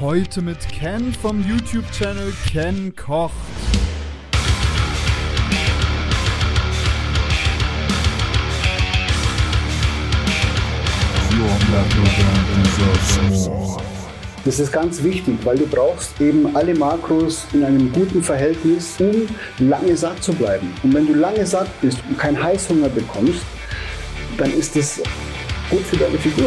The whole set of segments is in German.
Heute mit Ken vom YouTube-Channel Ken kocht. Das ist ganz wichtig, weil du brauchst eben alle Makros in einem guten Verhältnis, um lange satt zu bleiben. Und wenn du lange satt bist und keinen Heißhunger bekommst, dann ist das gut für deine Figur.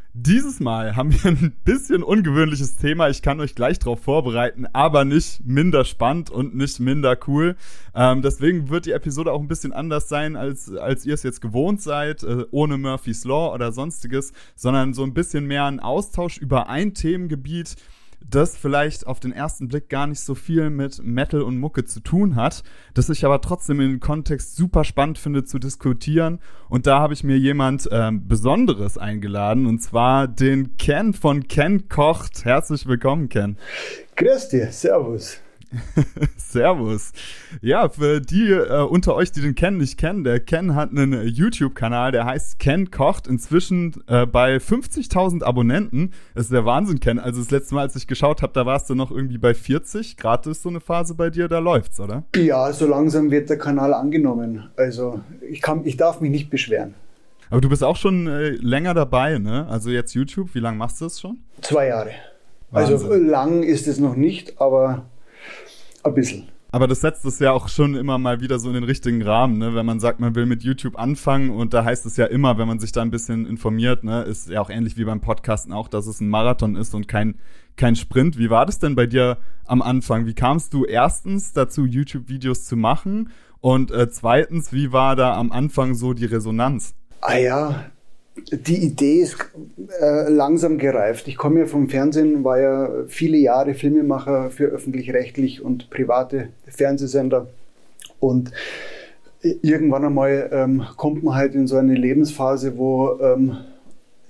Dieses Mal haben wir ein bisschen ungewöhnliches Thema. Ich kann euch gleich darauf vorbereiten, aber nicht minder spannend und nicht minder cool. Ähm, deswegen wird die Episode auch ein bisschen anders sein, als, als ihr es jetzt gewohnt seid, äh, ohne Murphy's Law oder sonstiges, sondern so ein bisschen mehr ein Austausch über ein Themengebiet, das vielleicht auf den ersten Blick gar nicht so viel mit Metal und Mucke zu tun hat, das ich aber trotzdem in den Kontext super spannend finde zu diskutieren. Und da habe ich mir jemand ähm, Besonderes eingeladen, und zwar den Ken von Ken Kocht. Herzlich willkommen, Ken. Grüß dir, Servus. Servus. Ja, für die äh, unter euch, die den Ken nicht kennen, der Ken hat einen äh, YouTube-Kanal, der heißt Ken Kocht, inzwischen äh, bei 50.000 Abonnenten. Das ist der Wahnsinn, Ken. Also das letzte Mal, als ich geschaut habe, da warst du noch irgendwie bei 40. Gerade ist so eine Phase bei dir, da läuft's, oder? Ja, so langsam wird der Kanal angenommen. Also ich, kann, ich darf mich nicht beschweren. Aber du bist auch schon äh, länger dabei, ne? Also jetzt YouTube, wie lange machst du das schon? Zwei Jahre. Also, Wahnsinn. Also lang ist es noch nicht, aber ein bisschen. Aber das setzt es ja auch schon immer mal wieder so in den richtigen Rahmen, ne? Wenn man sagt, man will mit YouTube anfangen und da heißt es ja immer, wenn man sich da ein bisschen informiert, ne, ist ja auch ähnlich wie beim Podcasten auch, dass es ein Marathon ist und kein, kein Sprint. Wie war das denn bei dir am Anfang? Wie kamst du erstens dazu, YouTube-Videos zu machen? Und äh, zweitens, wie war da am Anfang so die Resonanz? Ah ja, die Idee ist äh, langsam gereift. Ich komme ja vom Fernsehen, war ja viele Jahre Filmemacher für öffentlich-rechtlich und private Fernsehsender. Und irgendwann einmal ähm, kommt man halt in so eine Lebensphase, wo ähm,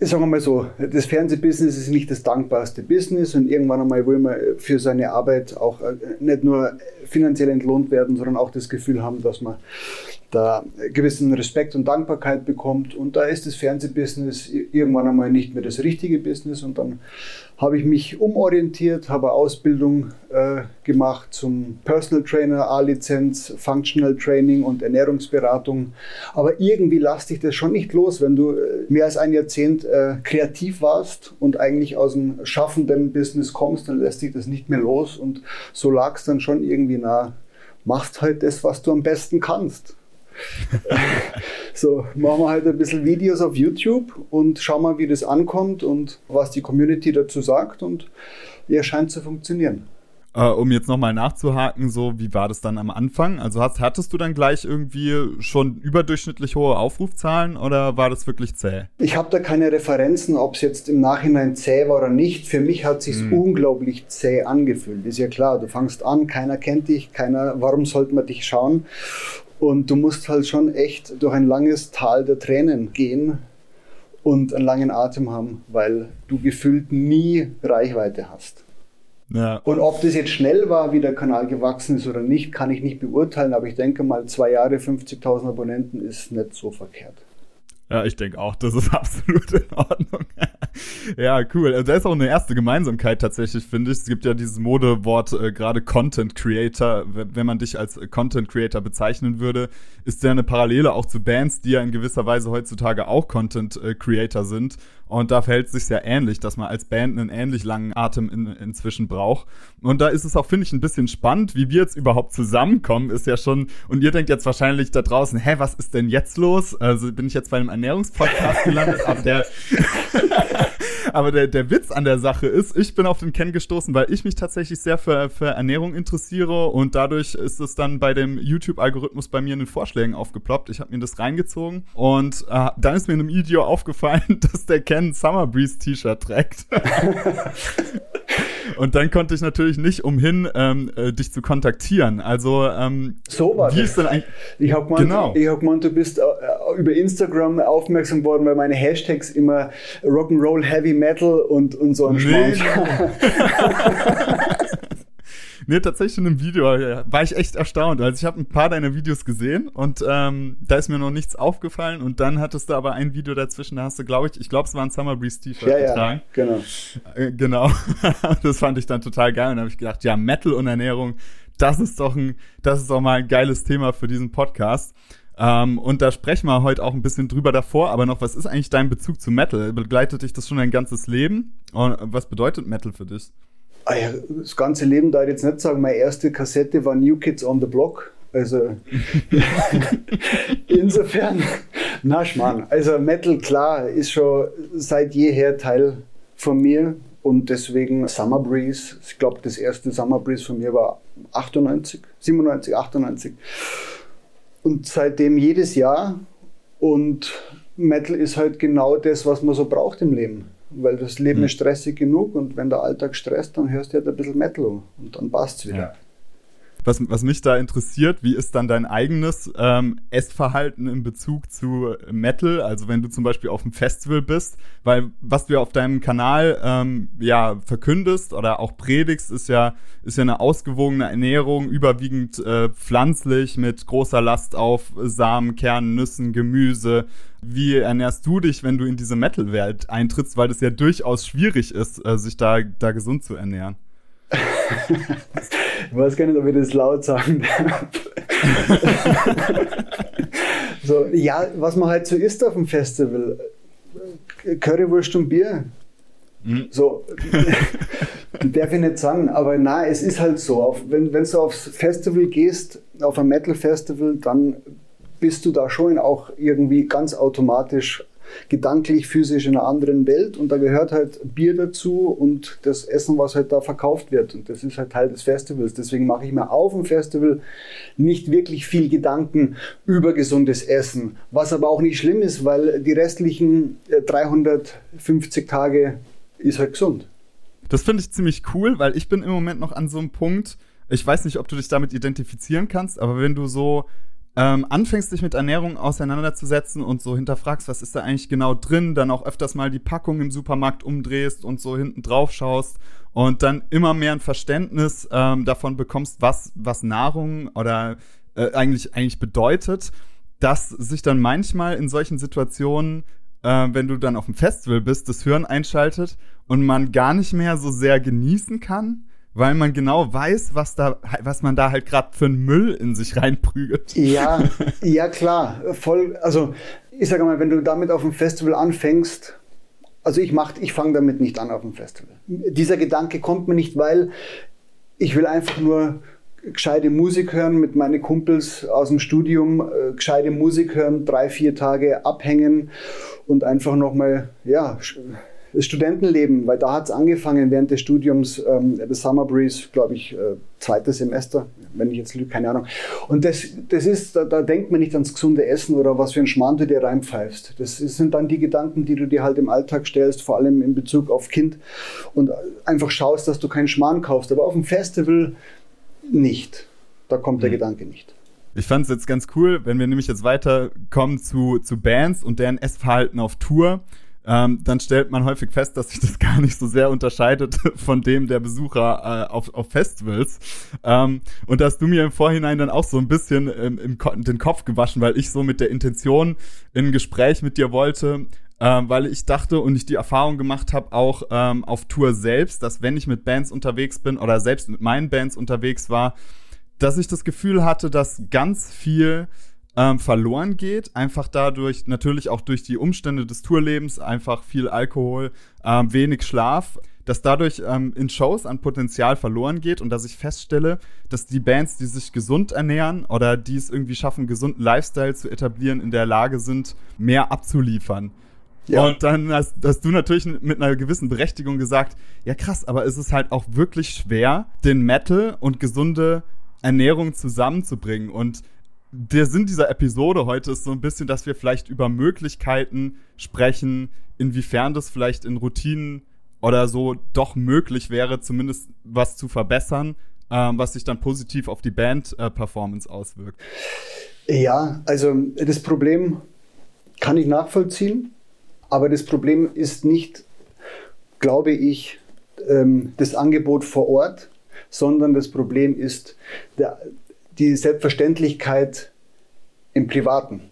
sagen wir mal so, das Fernsehbusiness ist nicht das dankbarste Business und irgendwann einmal will man für seine Arbeit auch äh, nicht nur finanziell entlohnt werden, sondern auch das Gefühl haben, dass man da gewissen Respekt und Dankbarkeit bekommt. Und da ist das Fernsehbusiness irgendwann einmal nicht mehr das richtige Business. Und dann habe ich mich umorientiert, habe Ausbildung äh, gemacht zum Personal Trainer, A-Lizenz, Functional Training und Ernährungsberatung. Aber irgendwie lässt dich das schon nicht los, wenn du äh, mehr als ein Jahrzehnt äh, kreativ warst und eigentlich aus dem schaffenden Business kommst, dann lässt dich das nicht mehr los. Und so lag es dann schon irgendwie nah. Machst halt das, was du am besten kannst. so, machen wir halt ein bisschen Videos auf YouTube und schauen mal, wie das ankommt und was die Community dazu sagt und ja, scheint zu funktionieren. Äh, um jetzt nochmal nachzuhaken, so wie war das dann am Anfang? Also hast, hattest du dann gleich irgendwie schon überdurchschnittlich hohe Aufrufzahlen oder war das wirklich zäh? Ich habe da keine Referenzen, ob es jetzt im Nachhinein zäh war oder nicht. Für mich hat es sich hm. unglaublich zäh angefühlt. Ist ja klar, du fangst an, keiner kennt dich, keiner, warum sollte man dich schauen? Und du musst halt schon echt durch ein langes Tal der Tränen gehen und einen langen Atem haben, weil du gefühlt nie Reichweite hast. Ja. Und ob das jetzt schnell war, wie der Kanal gewachsen ist oder nicht, kann ich nicht beurteilen, aber ich denke mal, zwei Jahre 50.000 Abonnenten ist nicht so verkehrt. Ja, ich denke auch, das ist absolut in Ordnung. ja, cool. Also, da ist auch eine erste Gemeinsamkeit tatsächlich, finde ich. Es gibt ja dieses Modewort, äh, gerade Content Creator. Wenn man dich als Content Creator bezeichnen würde, ist der eine Parallele auch zu Bands, die ja in gewisser Weise heutzutage auch Content äh, Creator sind. Und da verhält es sich sehr ähnlich, dass man als Band einen ähnlich langen Atem in, inzwischen braucht. Und da ist es auch, finde ich, ein bisschen spannend, wie wir jetzt überhaupt zusammenkommen, ist ja schon, und ihr denkt jetzt wahrscheinlich da draußen, hä, was ist denn jetzt los? Also bin ich jetzt bei einem Ernährungspodcast gelandet, aber der, aber der, der Witz an der Sache ist, ich bin auf den Ken gestoßen, weil ich mich tatsächlich sehr für, für Ernährung interessiere und dadurch ist es dann bei dem YouTube-Algorithmus bei mir in den Vorschlägen aufgeploppt. Ich habe mir das reingezogen und äh, dann ist mir in einem Video aufgefallen, dass der Ken Summer Breeze T-Shirt trägt. Und dann konnte ich natürlich nicht umhin, ähm, äh, dich zu kontaktieren. Also ähm, so war wie das. ist denn eigentlich? Ich habe gemeint, genau. ich hab gemeint, du bist äh, über Instagram aufmerksam geworden, weil meine Hashtags immer Rock'n'Roll, Heavy Metal und, und so ein nee, Nee, tatsächlich in einem Video war ich echt erstaunt. Also ich habe ein paar deiner Videos gesehen und ähm, da ist mir noch nichts aufgefallen und dann hattest du aber ein Video dazwischen, da hast du, glaube ich, ich glaube, es war ein Summer Breeze T-Shirt ja, getragen. Ja, genau. Äh, genau. das fand ich dann total geil und da habe ich gedacht, ja, Metal und Ernährung, das ist doch ein, das ist doch mal ein geiles Thema für diesen Podcast. Ähm, und da sprechen wir heute auch ein bisschen drüber davor, aber noch, was ist eigentlich dein Bezug zu Metal? Begleitet dich das schon dein ganzes Leben? Und was bedeutet Metal für dich? Ah das ganze Leben da ich jetzt nicht sagen, meine erste Kassette war New Kids on the Block. Also insofern, na Schmarrn. Also Metal, klar, ist schon seit jeher Teil von mir und deswegen Summer Breeze. Ich glaube, das erste Summer Breeze von mir war 98, 97, 98. Und seitdem jedes Jahr und Metal ist halt genau das, was man so braucht im Leben weil das Leben mhm. ist stressig genug und wenn der Alltag stresst, dann hörst du halt ein bisschen Metal und dann passt es wieder. Was, was mich da interessiert, wie ist dann dein eigenes ähm, Essverhalten in Bezug zu Metal? Also wenn du zum Beispiel auf einem Festival bist, weil was du ja auf deinem Kanal ähm, ja verkündest oder auch predigst, ist ja ist ja eine ausgewogene Ernährung, überwiegend äh, pflanzlich mit großer Last auf Samen, Kernen, Nüssen, Gemüse. Wie ernährst du dich, wenn du in diese Metal-Welt eintrittst, weil das ja durchaus schwierig ist, äh, sich da da gesund zu ernähren? Ich weiß gar nicht, ob ich das laut sagen darf. so, ja, was man halt so isst auf dem Festival. Currywurst und Bier. Mhm. So, darf ich nicht sagen, aber nein, es ist halt so. Auf, wenn, wenn du aufs Festival gehst, auf ein Metal-Festival, dann bist du da schon auch irgendwie ganz automatisch gedanklich, physisch in einer anderen Welt und da gehört halt Bier dazu und das Essen, was halt da verkauft wird und das ist halt Teil des Festivals. Deswegen mache ich mir auf dem Festival nicht wirklich viel Gedanken über gesundes Essen, was aber auch nicht schlimm ist, weil die restlichen 350 äh, Tage ist halt gesund. Das finde ich ziemlich cool, weil ich bin im Moment noch an so einem Punkt, ich weiß nicht, ob du dich damit identifizieren kannst, aber wenn du so ähm, anfängst, dich mit Ernährung auseinanderzusetzen und so hinterfragst, was ist da eigentlich genau drin, dann auch öfters mal die Packung im Supermarkt umdrehst und so hinten drauf schaust und dann immer mehr ein Verständnis ähm, davon bekommst, was, was Nahrung oder äh, eigentlich, eigentlich bedeutet, dass sich dann manchmal in solchen Situationen, äh, wenn du dann auf dem Festival bist, das Hirn einschaltet und man gar nicht mehr so sehr genießen kann, weil man genau weiß, was da, was man da halt gerade für einen Müll in sich reinprügelt. Ja, ja klar, voll. Also ich sage mal, wenn du damit auf dem Festival anfängst, also ich mach, ich fange damit nicht an auf dem Festival. Dieser Gedanke kommt mir nicht, weil ich will einfach nur gescheite Musik hören mit meinen Kumpels aus dem Studium, äh, gescheite Musik hören, drei, vier Tage abhängen und einfach nochmal, ja, das Studentenleben, weil da hat es angefangen während des Studiums, ähm, das Summer Breeze, glaube ich, äh, zweites Semester, wenn ich jetzt lüge, keine Ahnung. Und das, das ist, da, da, denkt man nicht ans gesunde Essen oder was für ein Schmarrn du dir reinpfeifst. Das sind dann die Gedanken, die du dir halt im Alltag stellst, vor allem in Bezug auf Kind und einfach schaust, dass du keinen Schmarrn kaufst. Aber auf dem Festival nicht. Da kommt mhm. der Gedanke nicht. Ich fand es jetzt ganz cool, wenn wir nämlich jetzt weiterkommen zu, zu Bands und deren Essverhalten auf Tour ähm, dann stellt man häufig fest, dass sich das gar nicht so sehr unterscheidet von dem der Besucher äh, auf, auf Festivals. Ähm, und dass du mir im Vorhinein dann auch so ein bisschen ähm, im den Kopf gewaschen, weil ich so mit der Intention in ein Gespräch mit dir wollte, ähm, weil ich dachte und ich die Erfahrung gemacht habe, auch ähm, auf Tour selbst, dass wenn ich mit Bands unterwegs bin oder selbst mit meinen Bands unterwegs war, dass ich das Gefühl hatte, dass ganz viel ähm, verloren geht. Einfach dadurch, natürlich auch durch die Umstände des Tourlebens, einfach viel Alkohol, ähm, wenig Schlaf, dass dadurch ähm, in Shows an Potenzial verloren geht und dass ich feststelle, dass die Bands, die sich gesund ernähren oder die es irgendwie schaffen, gesunden Lifestyle zu etablieren, in der Lage sind, mehr abzuliefern. Ja. Und dann hast, hast, du natürlich mit einer gewissen Berechtigung gesagt, ja krass, aber es ist halt auch wirklich schwer, den Metal und gesunde Ernährung zusammenzubringen. Und der Sinn dieser Episode heute ist so ein bisschen, dass wir vielleicht über Möglichkeiten sprechen, inwiefern das vielleicht in Routinen oder so doch möglich wäre, zumindest was zu verbessern, ähm, was sich dann positiv auf die Band-Performance äh, auswirkt. Ja, also das Problem kann ich nachvollziehen, aber das Problem ist nicht, glaube ich, ähm, das Angebot vor Ort, sondern das Problem ist der, die Selbstverständlichkeit im Privaten.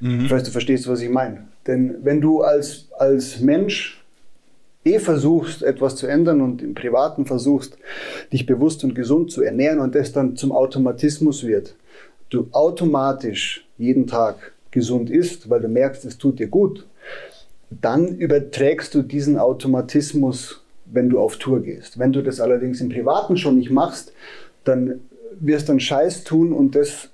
Mhm. Ich weiß, du verstehst, was ich meine. Denn wenn du als, als Mensch eh versuchst, etwas zu ändern und im Privaten versuchst, dich bewusst und gesund zu ernähren und das dann zum Automatismus wird, du automatisch jeden Tag gesund isst, weil du merkst, es tut dir gut, dann überträgst du diesen Automatismus, wenn du auf Tour gehst. Wenn du das allerdings im Privaten schon nicht machst, dann wirst du einen Scheiß tun und das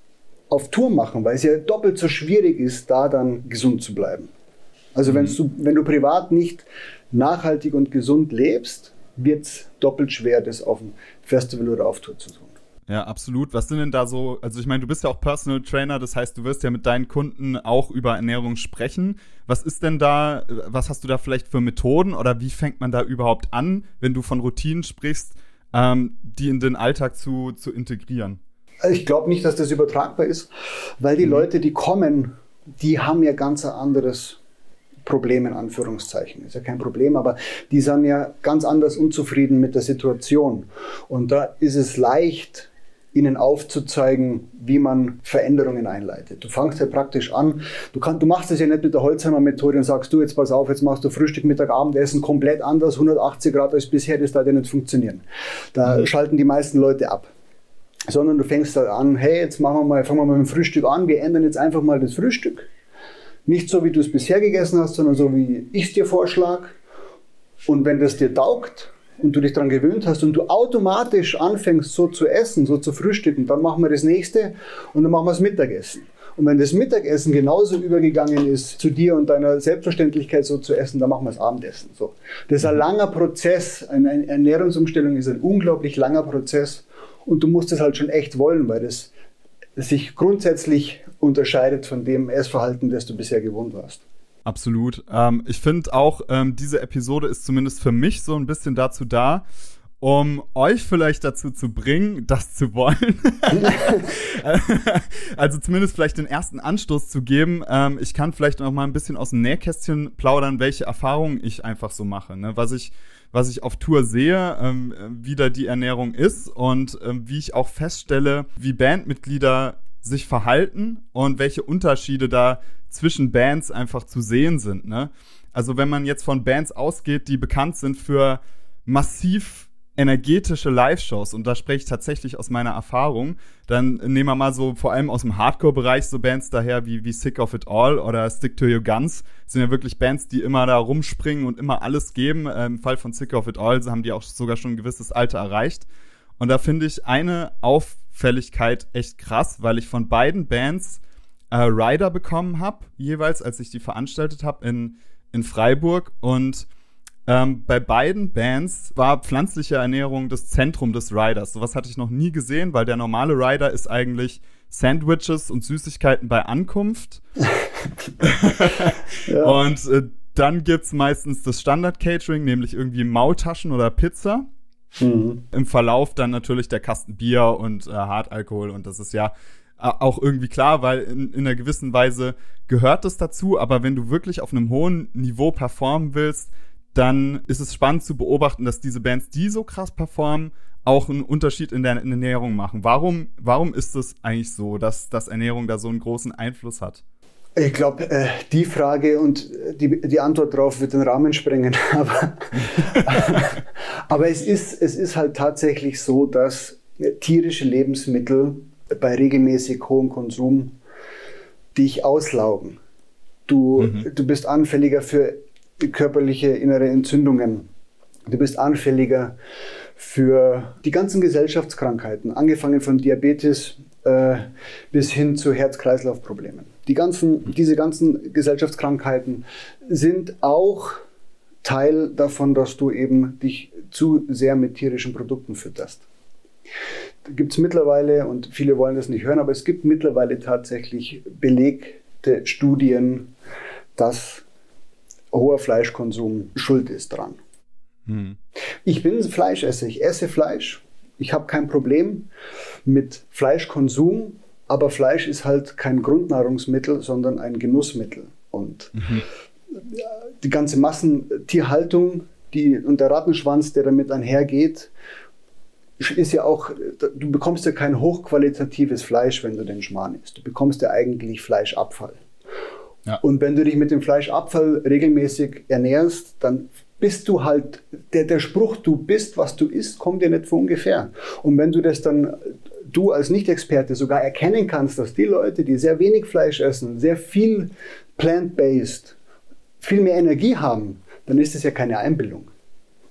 auf Tour machen, weil es ja doppelt so schwierig ist, da dann gesund zu bleiben. Also mhm. du, wenn du privat nicht nachhaltig und gesund lebst, wird es doppelt schwer, das auf dem Festival oder auf Tour zu tun. Ja, absolut. Was sind denn da so, also ich meine, du bist ja auch Personal Trainer, das heißt, du wirst ja mit deinen Kunden auch über Ernährung sprechen. Was ist denn da, was hast du da vielleicht für Methoden oder wie fängt man da überhaupt an, wenn du von Routinen sprichst, ähm, die in den Alltag zu, zu integrieren? Ich glaube nicht, dass das übertragbar ist, weil die mhm. Leute, die kommen, die haben ja ganz ein anderes Problem in Anführungszeichen. Ist ja kein Problem, aber die sind ja ganz anders unzufrieden mit der Situation. Und da ist es leicht, ihnen aufzuzeigen, wie man Veränderungen einleitet. Du fangst ja praktisch an, du, kann, du machst es ja nicht mit der Holzheimer-Methode und sagst, du jetzt pass auf, jetzt machst du Frühstück, Mittag, Abendessen komplett anders, 180 Grad als bisher, das darf ja nicht funktionieren. Da mhm. schalten die meisten Leute ab sondern du fängst da an, hey, jetzt machen wir mal, fangen wir mal mit dem Frühstück an, wir ändern jetzt einfach mal das Frühstück. Nicht so, wie du es bisher gegessen hast, sondern so, wie ich es dir vorschlage. Und wenn das dir taugt und du dich daran gewöhnt hast und du automatisch anfängst, so zu essen, so zu frühstücken, dann machen wir das nächste und dann machen wir das Mittagessen. Und wenn das Mittagessen genauso übergegangen ist, zu dir und deiner Selbstverständlichkeit so zu essen, dann machen wir das Abendessen. So. Das ist ein langer Prozess. Eine Ernährungsumstellung ist ein unglaublich langer Prozess. Und du musst es halt schon echt wollen, weil das sich grundsätzlich unterscheidet von dem Essverhalten, das du bisher gewohnt warst. Absolut. Ähm, ich finde auch, ähm, diese Episode ist zumindest für mich so ein bisschen dazu da, um euch vielleicht dazu zu bringen, das zu wollen. also zumindest vielleicht den ersten Anstoß zu geben. Ähm, ich kann vielleicht noch mal ein bisschen aus dem Nähkästchen plaudern, welche Erfahrungen ich einfach so mache. Ne? Was ich was ich auf Tour sehe, ähm, wie da die Ernährung ist und ähm, wie ich auch feststelle, wie Bandmitglieder sich verhalten und welche Unterschiede da zwischen Bands einfach zu sehen sind. Ne? Also wenn man jetzt von Bands ausgeht, die bekannt sind für massiv energetische Live-Shows, und da spreche ich tatsächlich aus meiner Erfahrung, dann nehmen wir mal so vor allem aus dem Hardcore-Bereich so Bands daher wie, wie Sick of It All oder Stick to Your Guns. Das sind ja wirklich Bands, die immer da rumspringen und immer alles geben. Im Fall von Sick of It All haben die auch sogar schon ein gewisses Alter erreicht. Und da finde ich eine Auffälligkeit echt krass, weil ich von beiden Bands äh, Rider bekommen habe, jeweils, als ich die veranstaltet habe in, in Freiburg. Und ähm, bei beiden Bands war pflanzliche Ernährung das Zentrum des Riders. Sowas hatte ich noch nie gesehen, weil der normale Rider ist eigentlich Sandwiches und Süßigkeiten bei Ankunft. ja. Und äh, dann gibt's meistens das Standard-Catering, nämlich irgendwie Maultaschen oder Pizza. Mhm. Im Verlauf dann natürlich der Kasten Bier und äh, Hartalkohol und das ist ja äh, auch irgendwie klar, weil in, in einer gewissen Weise gehört das dazu, aber wenn du wirklich auf einem hohen Niveau performen willst, dann ist es spannend zu beobachten, dass diese Bands, die so krass performen, auch einen Unterschied in der, in der Ernährung machen. Warum, warum ist es eigentlich so, dass, dass Ernährung da so einen großen Einfluss hat? Ich glaube, äh, die Frage und die, die Antwort darauf wird den Rahmen sprengen. Aber, aber es, ist, es ist halt tatsächlich so, dass tierische Lebensmittel bei regelmäßig hohem Konsum dich auslaugen. Du, mhm. du bist anfälliger für körperliche innere Entzündungen. Du bist anfälliger für die ganzen Gesellschaftskrankheiten, angefangen von Diabetes äh, bis hin zu Herz-Kreislauf-Problemen. Die ganzen, diese ganzen Gesellschaftskrankheiten sind auch Teil davon, dass du eben dich zu sehr mit tierischen Produkten fütterst. Da gibt es mittlerweile, und viele wollen das nicht hören, aber es gibt mittlerweile tatsächlich belegte Studien, dass hoher Fleischkonsum schuld ist dran. Hm. Ich bin Fleischesser, ich esse Fleisch. Ich habe kein Problem mit Fleischkonsum, aber Fleisch ist halt kein Grundnahrungsmittel, sondern ein Genussmittel. Und mhm. die ganze Massentierhaltung die, und der Rattenschwanz, der damit einhergeht, ist ja auch, du bekommst ja kein hochqualitatives Fleisch, wenn du den Schmarrn isst. Du bekommst ja eigentlich Fleischabfall. Ja. Und wenn du dich mit dem Fleischabfall regelmäßig ernährst, dann bist du halt, der, der Spruch, du bist, was du isst, kommt dir nicht von ungefähr. Und wenn du das dann, du als Nicht-Experte sogar erkennen kannst, dass die Leute, die sehr wenig Fleisch essen, sehr viel plant-based, viel mehr Energie haben, dann ist das ja keine Einbildung.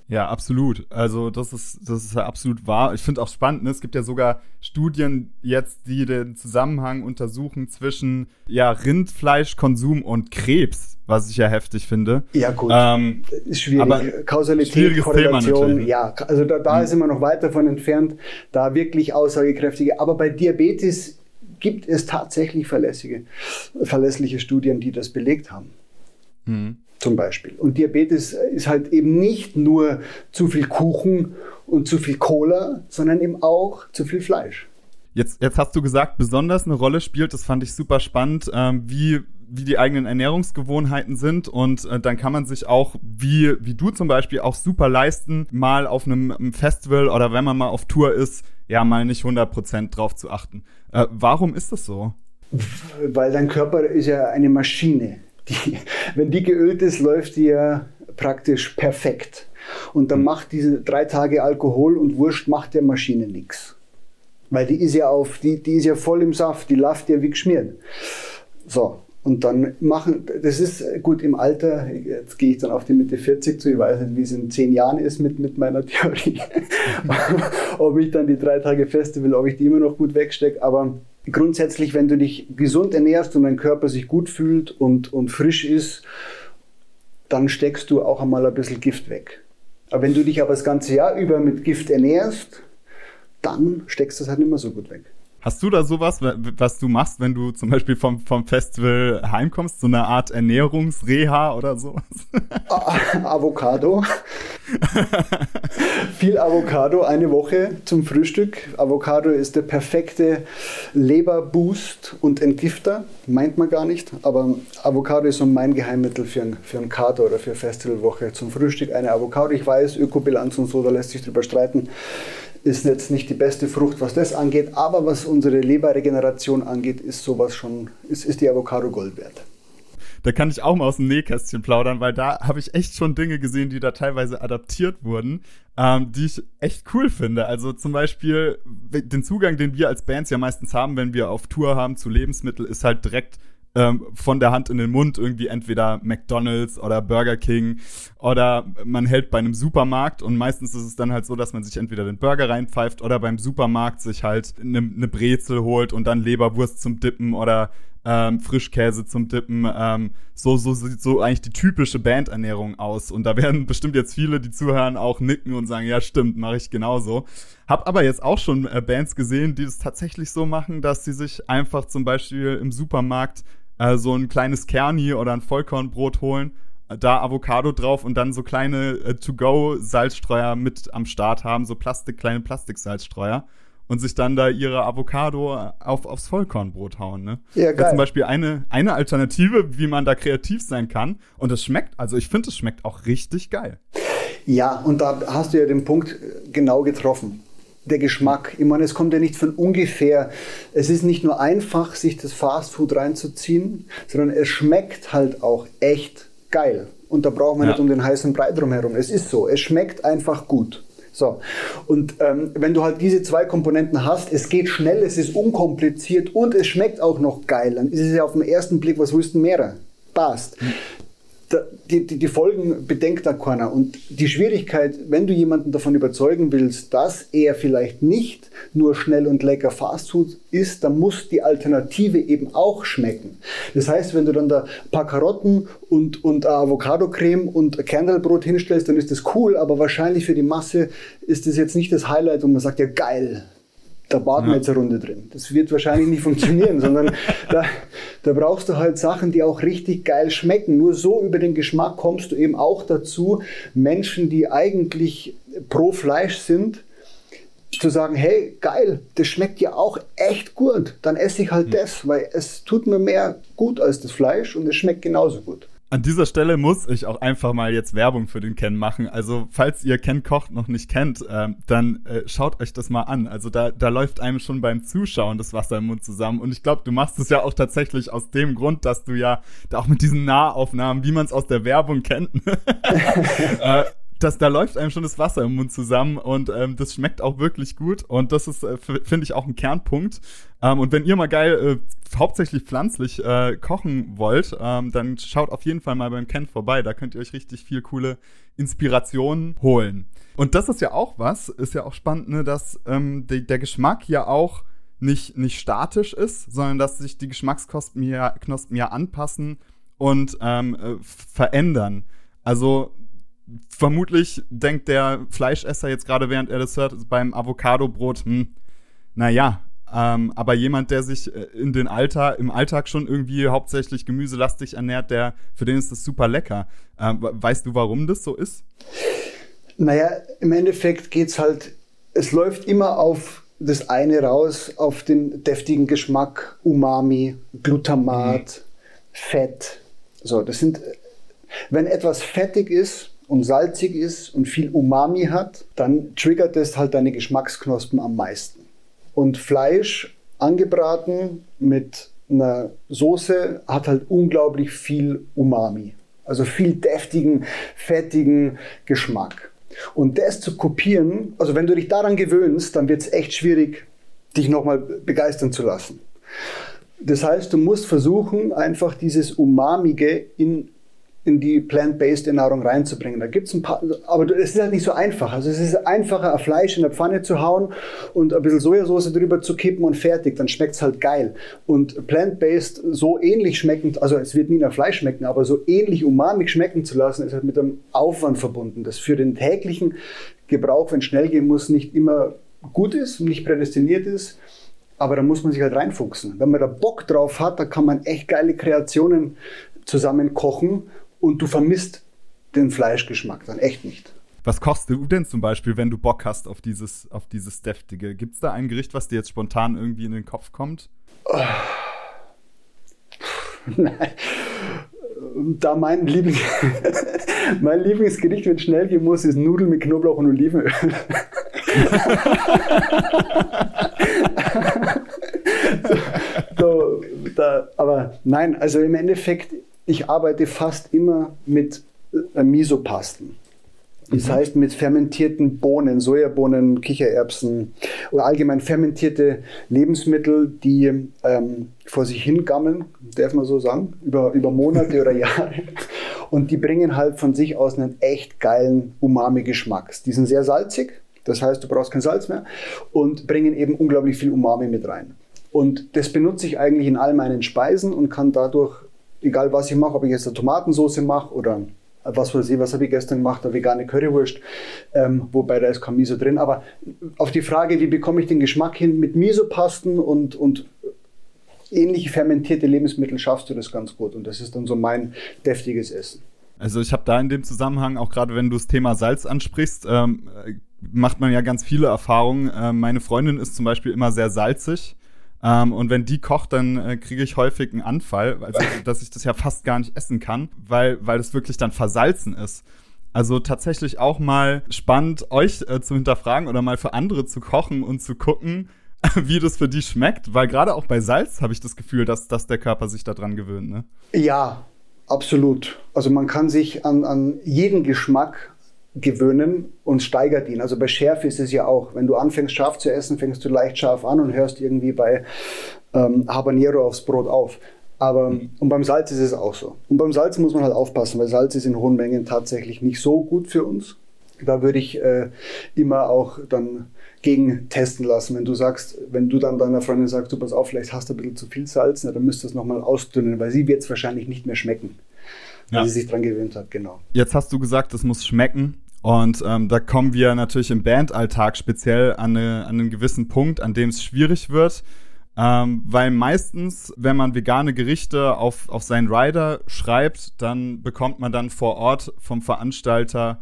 Ja, absolut. Also das ist, das ist ja absolut wahr. Ich finde auch spannend, ne? es gibt ja sogar Studien jetzt, die den Zusammenhang untersuchen zwischen ja, Rindfleischkonsum und Krebs, was ich ja heftig finde. Ja, gut. Ähm, ist schwierig. Aber Kausalität, Korrelation, ja. Also da, da mhm. ist immer noch weit davon entfernt, da wirklich aussagekräftige. Aber bei Diabetes gibt es tatsächlich verlässliche, verlässliche Studien, die das belegt haben. Mhm zum Beispiel. Und Diabetes ist halt eben nicht nur zu viel Kuchen und zu viel Cola, sondern eben auch zu viel Fleisch. Jetzt, jetzt hast du gesagt, besonders eine Rolle spielt, das fand ich super spannend, ähm, wie, wie die eigenen Ernährungsgewohnheiten sind. Und äh, dann kann man sich auch, wie, wie du zum Beispiel, auch super leisten, mal auf einem Festival oder wenn man mal auf Tour ist, ja, mal nicht 100% drauf zu achten. Äh, warum ist das so? Weil dein Körper ist ja eine Maschine die, wenn die geölt ist, läuft die ja praktisch perfekt. Und dann hm. macht diese drei Tage Alkohol und Wurst macht der Maschine nichts. Weil die ist ja auf, die, die ist ja voll im Saft, die läuft ja wie geschmiert. So. Und dann machen, das ist gut im Alter, jetzt gehe ich dann auf die Mitte 40 zu, ich weiß nicht, wie es in zehn Jahren ist mit, mit meiner Theorie. ob ich dann die drei Tage Festival, ob ich die immer noch gut wegstecke, aber grundsätzlich, wenn du dich gesund ernährst und dein Körper sich gut fühlt und, und frisch ist, dann steckst du auch einmal ein bisschen Gift weg. Aber wenn du dich aber das ganze Jahr über mit Gift ernährst, dann steckst du es halt nicht mehr so gut weg. Hast du da sowas, was du machst, wenn du zum Beispiel vom, vom Festival heimkommst? So eine Art Ernährungsreha oder sowas? Avocado. Viel Avocado, eine Woche zum Frühstück. Avocado ist der perfekte Leberboost und Entgifter. Meint man gar nicht, aber Avocado ist so mein Geheimmittel für ein, für ein Kater oder für Festivalwoche. Zum Frühstück eine Avocado. Ich weiß, Ökobilanz und so, da lässt sich drüber streiten ist jetzt nicht die beste Frucht, was das angeht, aber was unsere Leberregeneration angeht, ist sowas schon, ist, ist die Avocado Gold wert. Da kann ich auch mal aus dem Nähkästchen plaudern, weil da habe ich echt schon Dinge gesehen, die da teilweise adaptiert wurden, ähm, die ich echt cool finde. Also zum Beispiel den Zugang, den wir als Bands ja meistens haben, wenn wir auf Tour haben zu Lebensmitteln, ist halt direkt ähm, von der Hand in den Mund irgendwie entweder McDonald's oder Burger King oder man hält bei einem Supermarkt und meistens ist es dann halt so, dass man sich entweder den Burger reinpfeift oder beim Supermarkt sich halt eine ne Brezel holt und dann Leberwurst zum Dippen oder ähm, Frischkäse zum Dippen. Ähm, so, so sieht so eigentlich die typische Bandernährung aus. Und da werden bestimmt jetzt viele, die zuhören, auch nicken und sagen, ja stimmt, mache ich genauso. Hab aber jetzt auch schon äh, Bands gesehen, die es tatsächlich so machen, dass sie sich einfach zum Beispiel im Supermarkt äh, so ein kleines Kerni oder ein Vollkornbrot holen, äh, da Avocado drauf und dann so kleine äh, To-Go-Salzstreuer mit am Start haben, so Plastik, kleine Plastiksalzstreuer und sich dann da ihre Avocado auf, aufs Vollkornbrot hauen. Ne? Ja, geil. Das zum Beispiel eine, eine Alternative, wie man da kreativ sein kann. Und es schmeckt, also ich finde, es schmeckt auch richtig geil. Ja, und da hast du ja den Punkt genau getroffen der Geschmack. Ich meine, es kommt ja nicht von ungefähr. Es ist nicht nur einfach, sich das Fastfood reinzuziehen, sondern es schmeckt halt auch echt geil. Und da brauchen wir ja. nicht um den heißen Brei drumherum. Es ist so, es schmeckt einfach gut. So. Und ähm, wenn du halt diese zwei Komponenten hast, es geht schnell, es ist unkompliziert und es schmeckt auch noch geil, dann ist es ja auf den ersten Blick, was willst du mehr? Passt. Die, die, die Folgen bedenkt da keiner. Und die Schwierigkeit, wenn du jemanden davon überzeugen willst, dass er vielleicht nicht nur schnell und lecker Fastfood isst, dann muss die Alternative eben auch schmecken. Das heißt, wenn du dann da ein paar Karotten und, und Avocado-Creme und Kernelbrot hinstellst, dann ist das cool, aber wahrscheinlich für die Masse ist das jetzt nicht das Highlight und man sagt ja geil, da baden wir jetzt eine Runde drin. Das wird wahrscheinlich nicht funktionieren, sondern da, da brauchst du halt Sachen, die auch richtig geil schmecken. Nur so über den Geschmack kommst du eben auch dazu, Menschen, die eigentlich pro Fleisch sind, zu sagen, hey, geil, das schmeckt ja auch echt gut, dann esse ich halt mhm. das, weil es tut mir mehr gut als das Fleisch und es schmeckt genauso gut. An dieser Stelle muss ich auch einfach mal jetzt Werbung für den Ken machen. Also, falls ihr Ken Kocht noch nicht kennt, äh, dann äh, schaut euch das mal an. Also, da, da läuft einem schon beim Zuschauen das Wasser im Mund zusammen. Und ich glaube, du machst es ja auch tatsächlich aus dem Grund, dass du ja da auch mit diesen Nahaufnahmen, wie man es aus der Werbung kennt, äh, das, da läuft einem schon das Wasser im Mund zusammen und ähm, das schmeckt auch wirklich gut und das ist, äh, finde ich, auch ein Kernpunkt. Ähm, und wenn ihr mal geil äh, hauptsächlich pflanzlich äh, kochen wollt, ähm, dann schaut auf jeden Fall mal beim Ken vorbei. Da könnt ihr euch richtig viel coole Inspirationen holen. Und das ist ja auch was, ist ja auch spannend, ne, dass ähm, de, der Geschmack ja auch nicht, nicht statisch ist, sondern dass sich die Geschmacksknospen ja, Knospen ja anpassen und ähm, äh, verändern. Also vermutlich denkt der Fleischesser jetzt gerade, während er das hört, beim Avocado-Brot, hm, naja, ähm, aber jemand, der sich äh, in den Alltag, im Alltag schon irgendwie hauptsächlich gemüselastig ernährt, der, für den ist das super lecker. Ähm, weißt du, warum das so ist? Naja, im Endeffekt geht's halt, es läuft immer auf das eine raus, auf den deftigen Geschmack, Umami, Glutamat, mhm. Fett. So, das sind, wenn etwas fettig ist, und salzig ist und viel Umami hat, dann triggert es halt deine Geschmacksknospen am meisten. Und Fleisch angebraten mit einer Soße hat halt unglaublich viel Umami. Also viel deftigen, fettigen Geschmack. Und das zu kopieren, also wenn du dich daran gewöhnst, dann wird es echt schwierig, dich nochmal begeistern zu lassen. Das heißt, du musst versuchen, einfach dieses Umamige in in die plant-based Ernährung reinzubringen. Da gibt es ein paar, aber es ist halt nicht so einfach. Also es ist einfacher, ein Fleisch in der Pfanne zu hauen und ein bisschen Sojasauce drüber zu kippen und fertig, dann schmeckt es halt geil. Und plant-based so ähnlich schmeckend, also es wird nie nach Fleisch schmecken, aber so ähnlich umamig schmecken zu lassen, ist halt mit einem Aufwand verbunden, das für den täglichen Gebrauch, wenn schnell gehen muss, nicht immer gut ist, nicht prädestiniert ist. Aber da muss man sich halt reinfuchsen. Wenn man da Bock drauf hat, da kann man echt geile Kreationen zusammen kochen und du vermisst den Fleischgeschmack dann echt nicht. Was kochst du denn zum Beispiel, wenn du Bock hast auf dieses, auf dieses Deftige? Gibt es da ein Gericht, was dir jetzt spontan irgendwie in den Kopf kommt? Oh. Nein. Da mein, Liebling mein Lieblingsgericht, wenn es schnell gehen muss, ist Nudeln mit Knoblauch und Olivenöl. so, da, aber nein, also im Endeffekt, ich arbeite fast immer mit äh, Misopasten. Das mhm. heißt mit fermentierten Bohnen, Sojabohnen, Kichererbsen oder allgemein fermentierte Lebensmittel, die ähm, vor sich hingammeln, darf man so sagen, über, über Monate oder Jahre. Und die bringen halt von sich aus einen echt geilen Umami-Geschmack. Die sind sehr salzig, das heißt, du brauchst kein Salz mehr und bringen eben unglaublich viel Umami mit rein. Und das benutze ich eigentlich in all meinen Speisen und kann dadurch egal was ich mache, ob ich jetzt eine Tomatensauce mache oder was weiß ich, was habe ich gestern gemacht, eine vegane Currywurst, ähm, wobei da ist kein Miso drin. Aber auf die Frage, wie bekomme ich den Geschmack hin, mit Miso-Pasten und, und ähnliche fermentierte Lebensmittel schaffst du das ganz gut. Und das ist dann so mein deftiges Essen. Also ich habe da in dem Zusammenhang, auch gerade wenn du das Thema Salz ansprichst, ähm, macht man ja ganz viele Erfahrungen. Ähm, meine Freundin ist zum Beispiel immer sehr salzig. Ähm, und wenn die kocht, dann äh, kriege ich häufig einen Anfall, also, dass ich das ja fast gar nicht essen kann, weil, weil das wirklich dann versalzen ist. Also tatsächlich auch mal spannend, euch äh, zu hinterfragen oder mal für andere zu kochen und zu gucken, wie das für die schmeckt, weil gerade auch bei Salz habe ich das Gefühl, dass, dass der Körper sich daran gewöhnt. Ne? Ja, absolut. Also man kann sich an, an jeden Geschmack gewöhnen und steigert ihn. Also bei Schärfe ist es ja auch, wenn du anfängst scharf zu essen, fängst du leicht scharf an und hörst irgendwie bei ähm, Habanero aufs Brot auf. Aber mhm. und beim Salz ist es auch so. Und beim Salz muss man halt aufpassen, weil Salz ist in hohen Mengen tatsächlich nicht so gut für uns. Da würde ich äh, immer auch dann gegen testen lassen. Wenn du sagst, wenn du dann deiner Freundin sagst, du pass auf, vielleicht hast du ein bisschen zu viel Salz, na, dann müsstest du es nochmal ausdünnen, weil sie wird es wahrscheinlich nicht mehr schmecken, weil ja. sie sich dran gewöhnt hat, genau. Jetzt hast du gesagt, es muss schmecken. Und ähm, da kommen wir natürlich im Bandalltag speziell an, eine, an einen gewissen Punkt, an dem es schwierig wird. Ähm, weil meistens, wenn man vegane Gerichte auf, auf seinen Rider schreibt, dann bekommt man dann vor Ort vom Veranstalter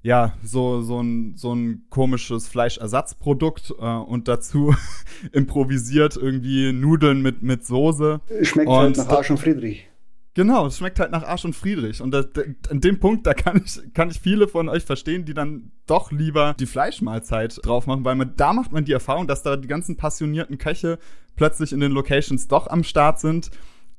ja, so, so, ein, so ein komisches Fleischersatzprodukt äh, und dazu improvisiert irgendwie Nudeln mit, mit Soße. Schmeckt halt und halt nach Arsch und Friedrich. Genau, es schmeckt halt nach Arsch und Friedrich. Und das, an dem Punkt, da kann ich, kann ich viele von euch verstehen, die dann doch lieber die Fleischmahlzeit drauf machen, weil man, da macht man die Erfahrung, dass da die ganzen passionierten Köche plötzlich in den Locations doch am Start sind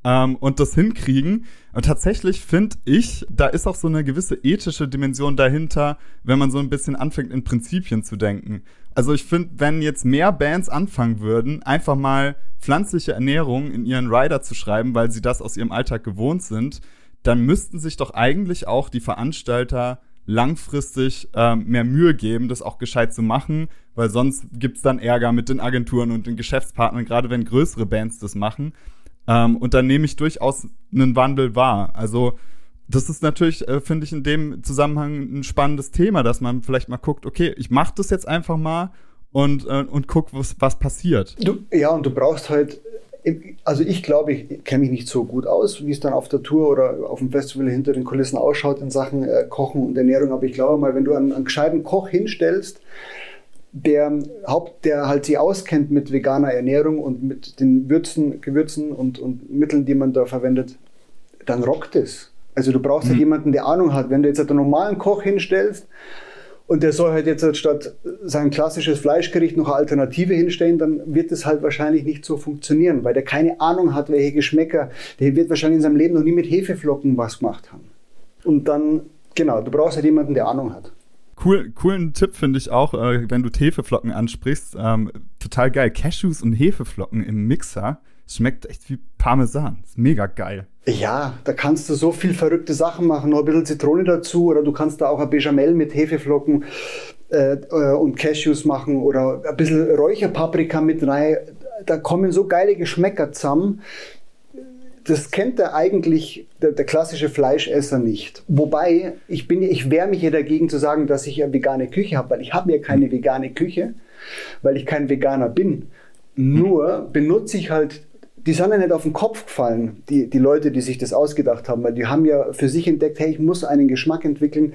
ähm, und das hinkriegen. Und tatsächlich finde ich, da ist auch so eine gewisse ethische Dimension dahinter, wenn man so ein bisschen anfängt, in Prinzipien zu denken. Also ich finde, wenn jetzt mehr Bands anfangen würden, einfach mal pflanzliche Ernährung in ihren Rider zu schreiben, weil sie das aus ihrem Alltag gewohnt sind, dann müssten sich doch eigentlich auch die Veranstalter langfristig äh, mehr Mühe geben, das auch gescheit zu machen, weil sonst gibt's dann Ärger mit den Agenturen und den Geschäftspartnern, gerade wenn größere Bands das machen. Ähm, und dann nehme ich durchaus einen Wandel wahr. Also das ist natürlich, äh, finde ich, in dem Zusammenhang ein spannendes Thema, dass man vielleicht mal guckt, okay, ich mache das jetzt einfach mal und, äh, und guck, was, was passiert. Du, ja, und du brauchst halt, also ich glaube, ich kenne mich nicht so gut aus, wie es dann auf der Tour oder auf dem Festival hinter den Kulissen ausschaut in Sachen äh, Kochen und Ernährung, aber ich glaube mal, wenn du einen, einen gescheiten Koch hinstellst, der Haupt, der halt sich auskennt mit veganer Ernährung und mit den Würzen, Gewürzen und, und Mitteln, die man da verwendet, dann rockt es. Also du brauchst mhm. halt jemanden, der Ahnung hat. Wenn du jetzt halt einen normalen Koch hinstellst und der soll halt jetzt halt statt sein klassisches Fleischgericht noch eine Alternative hinstellen, dann wird es halt wahrscheinlich nicht so funktionieren, weil der keine Ahnung hat, welche Geschmäcker, der wird wahrscheinlich in seinem Leben noch nie mit Hefeflocken was gemacht haben. Und dann, genau, du brauchst halt jemanden, der Ahnung hat. Cool, coolen Tipp finde ich auch, äh, wenn du Hefeflocken ansprichst. Ähm, total geil. Cashews und Hefeflocken im Mixer. Schmeckt echt wie Parmesan. Ist mega geil. Ja, da kannst du so viel verrückte Sachen machen. Noch ein bisschen Zitrone dazu oder du kannst da auch ein Bechamel mit Hefeflocken äh, äh und Cashews machen oder ein bisschen Räucherpaprika mit rein. Da kommen so geile Geschmäcker zusammen das kennt der eigentlich der, der, klassische Fleischesser nicht. Wobei, ich, bin, ich wehre mich ja dagegen zu sagen, dass ich eine vegane Küche habe, weil ich habe ja keine vegane Küche, weil ich kein Veganer bin. Nur benutze ich halt die sind ja nicht auf den Kopf gefallen, die, die Leute, die sich das ausgedacht haben, weil die haben ja für sich entdeckt, hey, ich muss einen Geschmack entwickeln,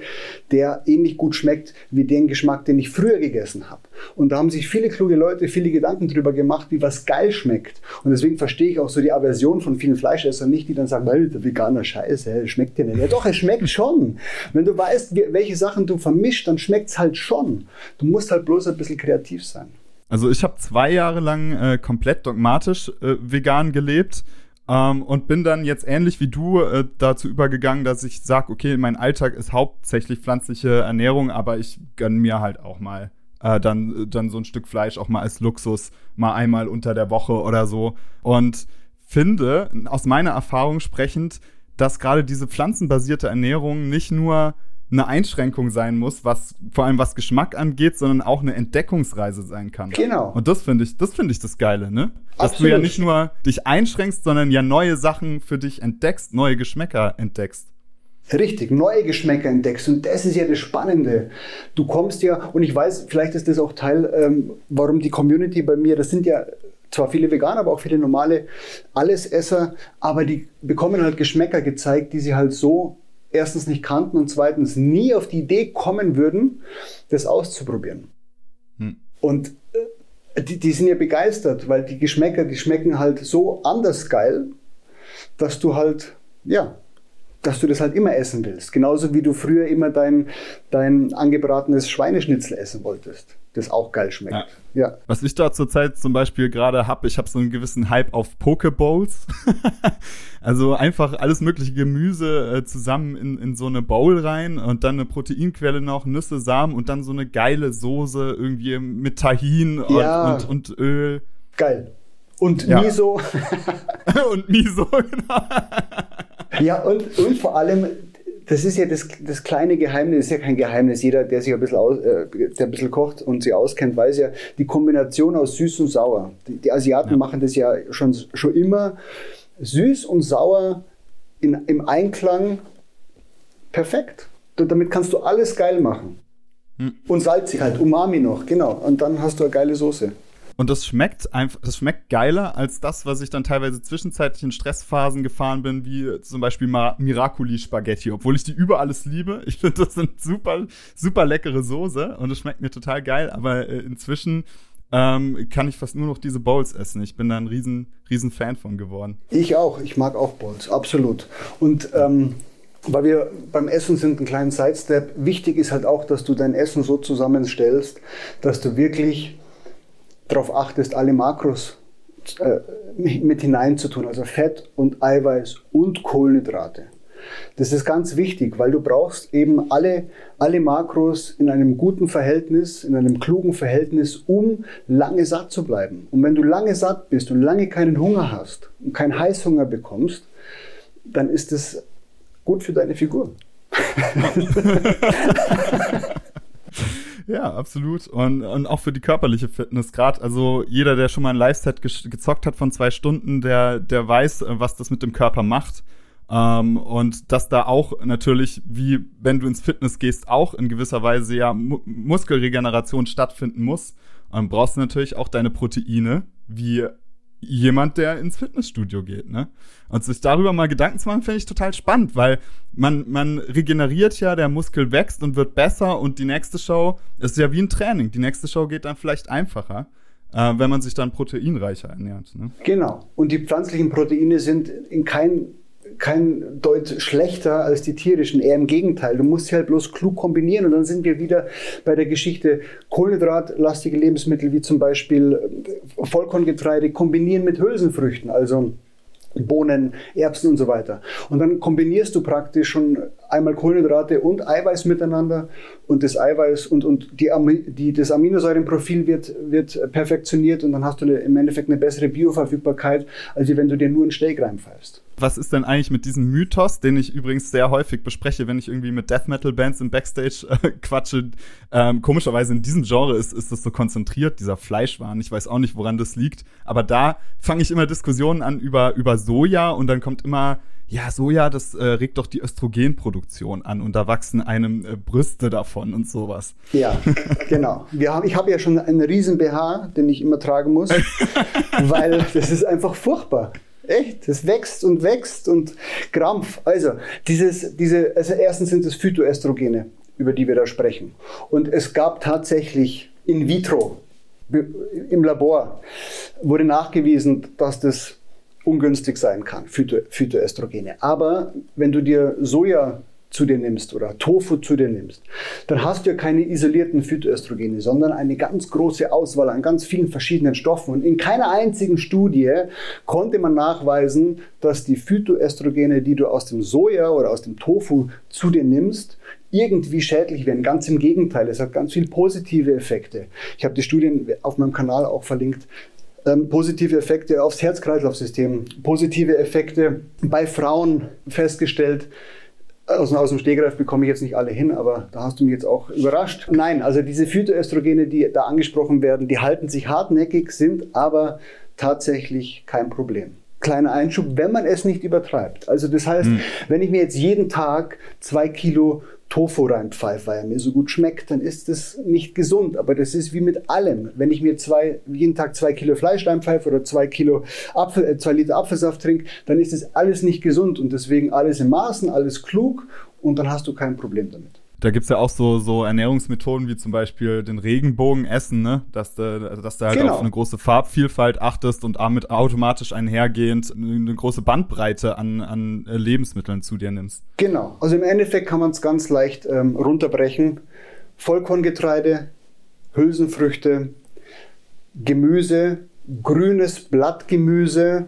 der ähnlich gut schmeckt wie den Geschmack, den ich früher gegessen habe. Und da haben sich viele kluge Leute viele Gedanken drüber gemacht, wie was geil schmeckt. Und deswegen verstehe ich auch so die Aversion von vielen Fleischessern nicht, die dann sagen, weil der veganer Scheiße, schmeckt dir nicht. Ja doch, es schmeckt schon. Wenn du weißt, welche Sachen du vermischt, dann schmeckt es halt schon. Du musst halt bloß ein bisschen kreativ sein. Also ich habe zwei Jahre lang äh, komplett dogmatisch äh, vegan gelebt ähm, und bin dann jetzt ähnlich wie du äh, dazu übergegangen, dass ich sage, okay, mein Alltag ist hauptsächlich pflanzliche Ernährung, aber ich gönn mir halt auch mal äh, dann, dann so ein Stück Fleisch auch mal als Luxus, mal einmal unter der Woche oder so. Und finde, aus meiner Erfahrung sprechend, dass gerade diese pflanzenbasierte Ernährung nicht nur eine Einschränkung sein muss, was vor allem was Geschmack angeht, sondern auch eine Entdeckungsreise sein kann. Genau. Und das finde ich, das finde ich das Geile, ne? Dass Absolut. du ja nicht nur dich einschränkst, sondern ja neue Sachen für dich entdeckst, neue Geschmäcker entdeckst. Richtig, neue Geschmäcker entdeckst. Und das ist ja das Spannende. Du kommst ja, und ich weiß, vielleicht ist das auch Teil, ähm, warum die Community bei mir, das sind ja zwar viele Veganer, aber auch viele normale Allesesser, aber die bekommen halt Geschmäcker gezeigt, die sie halt so erstens nicht kannten und zweitens nie auf die Idee kommen würden, das auszuprobieren. Hm. Und äh, die, die sind ja begeistert, weil die Geschmäcker, die schmecken halt so anders geil, dass du halt, ja, dass du das halt immer essen willst. Genauso wie du früher immer dein, dein angebratenes Schweineschnitzel essen wolltest, das auch geil schmeckt. Ja. ja. Was ich da zurzeit zum Beispiel gerade habe, ich habe so einen gewissen Hype auf Pokebowls. also einfach alles mögliche Gemüse äh, zusammen in, in so eine Bowl rein und dann eine Proteinquelle noch, Nüsse, Samen und dann so eine geile Soße irgendwie mit Tahin und, ja. und, und Öl. Geil. Und ja. Miso. und Miso, genau. Ja, und, und vor allem, das ist ja das, das kleine Geheimnis, ist ja kein Geheimnis. Jeder, der sich ein bisschen, aus, äh, der ein bisschen kocht und sich auskennt, weiß ja, die Kombination aus süß und sauer. Die, die Asiaten ja. machen das ja schon, schon immer. Süß und sauer in, im Einklang perfekt. Damit kannst du alles geil machen. Hm. Und salzig halt, Umami noch, genau. Und dann hast du eine geile Soße. Und das schmeckt einfach, das schmeckt geiler als das, was ich dann teilweise zwischenzeitlich in Stressphasen gefahren bin, wie zum Beispiel Miracoli Spaghetti, obwohl ich die über alles liebe. Ich finde, das sind super, super leckere Soße und es schmeckt mir total geil, aber äh, inzwischen ähm, kann ich fast nur noch diese Bowls essen. Ich bin da ein riesen, riesen Fan von geworden. Ich auch. Ich mag auch Bowls, absolut. Und ähm, weil wir beim Essen sind, einen kleinen Sidestep. Wichtig ist halt auch, dass du dein Essen so zusammenstellst, dass du wirklich darauf achtest, alle Makros äh, mit hineinzutun, also Fett und Eiweiß und Kohlenhydrate. Das ist ganz wichtig, weil du brauchst eben alle, alle Makros in einem guten Verhältnis, in einem klugen Verhältnis, um lange satt zu bleiben. Und wenn du lange satt bist und lange keinen Hunger hast und keinen Heißhunger bekommst, dann ist es gut für deine Figur. Ja, absolut. Und, und auch für die körperliche Fitness. Gerade, also jeder, der schon mal ein Live-Set ge gezockt hat von zwei Stunden, der, der weiß, was das mit dem Körper macht. Ähm, und dass da auch natürlich, wie wenn du ins Fitness gehst, auch in gewisser Weise ja Mu Muskelregeneration stattfinden muss. Und brauchst du natürlich auch deine Proteine, wie jemand, der ins Fitnessstudio geht, ne? Und sich darüber mal Gedanken zu machen, finde ich total spannend, weil man, man regeneriert ja, der Muskel wächst und wird besser und die nächste Show ist ja wie ein Training. Die nächste Show geht dann vielleicht einfacher, äh, wenn man sich dann proteinreicher ernährt. Ne? Genau. Und die pflanzlichen Proteine sind in keinem kein Deut schlechter als die tierischen, eher im Gegenteil. Du musst sie halt bloß klug kombinieren und dann sind wir wieder bei der Geschichte Kohlenhydratlastige Lebensmittel wie zum Beispiel Vollkorngetreide kombinieren mit Hülsenfrüchten, also Bohnen, Erbsen und so weiter. Und dann kombinierst du praktisch schon einmal Kohlenhydrate und Eiweiß miteinander und das Eiweiß und, und die, die, das Aminosäurenprofil wird, wird perfektioniert und dann hast du eine, im Endeffekt eine bessere Bioverfügbarkeit, als wenn du dir nur einen Steak reinpfeifst was ist denn eigentlich mit diesem Mythos, den ich übrigens sehr häufig bespreche, wenn ich irgendwie mit Death Metal Bands im Backstage äh, quatsche. Ähm, komischerweise in diesem Genre ist, ist das so konzentriert, dieser Fleischwahn. Ich weiß auch nicht, woran das liegt. Aber da fange ich immer Diskussionen an über, über Soja und dann kommt immer, ja, Soja, das äh, regt doch die Östrogenproduktion an und da wachsen einem äh, Brüste davon und sowas. Ja, genau. Wir haben, ich habe ja schon einen riesen BH, den ich immer tragen muss, weil das ist einfach furchtbar. Echt, es wächst und wächst und Krampf. Also, dieses, diese, also erstens sind es Phytoestrogene, über die wir da sprechen. Und es gab tatsächlich in vitro, im Labor, wurde nachgewiesen, dass das ungünstig sein kann, Phyto, Phytoestrogene. Aber wenn du dir Soja zu dir nimmst oder Tofu zu dir nimmst, dann hast du ja keine isolierten Phytoöstrogene, sondern eine ganz große Auswahl an ganz vielen verschiedenen Stoffen. Und in keiner einzigen Studie konnte man nachweisen, dass die Phytoöstrogene, die du aus dem Soja oder aus dem Tofu zu dir nimmst, irgendwie schädlich werden. Ganz im Gegenteil, es hat ganz viele positive Effekte. Ich habe die Studien auf meinem Kanal auch verlinkt. Ähm, positive Effekte aufs Herz-Kreislauf-System, positive Effekte bei Frauen festgestellt, aus, aus dem Stegreif bekomme ich jetzt nicht alle hin, aber da hast du mich jetzt auch überrascht. Nein, also diese Phytoöstrogene, die da angesprochen werden, die halten sich hartnäckig, sind aber tatsächlich kein Problem. Kleiner Einschub, wenn man es nicht übertreibt. Also das heißt, hm. wenn ich mir jetzt jeden Tag zwei Kilo Tofu reinpfeife, weil er mir so gut schmeckt, dann ist das nicht gesund. Aber das ist wie mit allem. Wenn ich mir zwei, jeden Tag zwei Kilo Fleisch reinpfeife oder zwei Kilo Apfel, äh, zwei Liter Apfelsaft trinke, dann ist das alles nicht gesund und deswegen alles im Maßen, alles klug und dann hast du kein Problem damit. Da gibt's ja auch so, so Ernährungsmethoden wie zum Beispiel den Regenbogen essen, ne? dass, du, dass du halt genau. auf eine große Farbvielfalt achtest und damit automatisch einhergehend eine große Bandbreite an, an Lebensmitteln zu dir nimmst. Genau, also im Endeffekt kann man es ganz leicht ähm, runterbrechen. Vollkorngetreide, Hülsenfrüchte, Gemüse, grünes Blattgemüse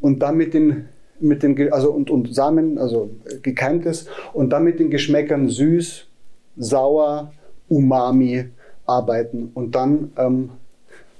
und dann mit den mit den, also und, und Samen, also gekeimtes, und dann mit den Geschmäckern süß, sauer, umami arbeiten und dann, ähm,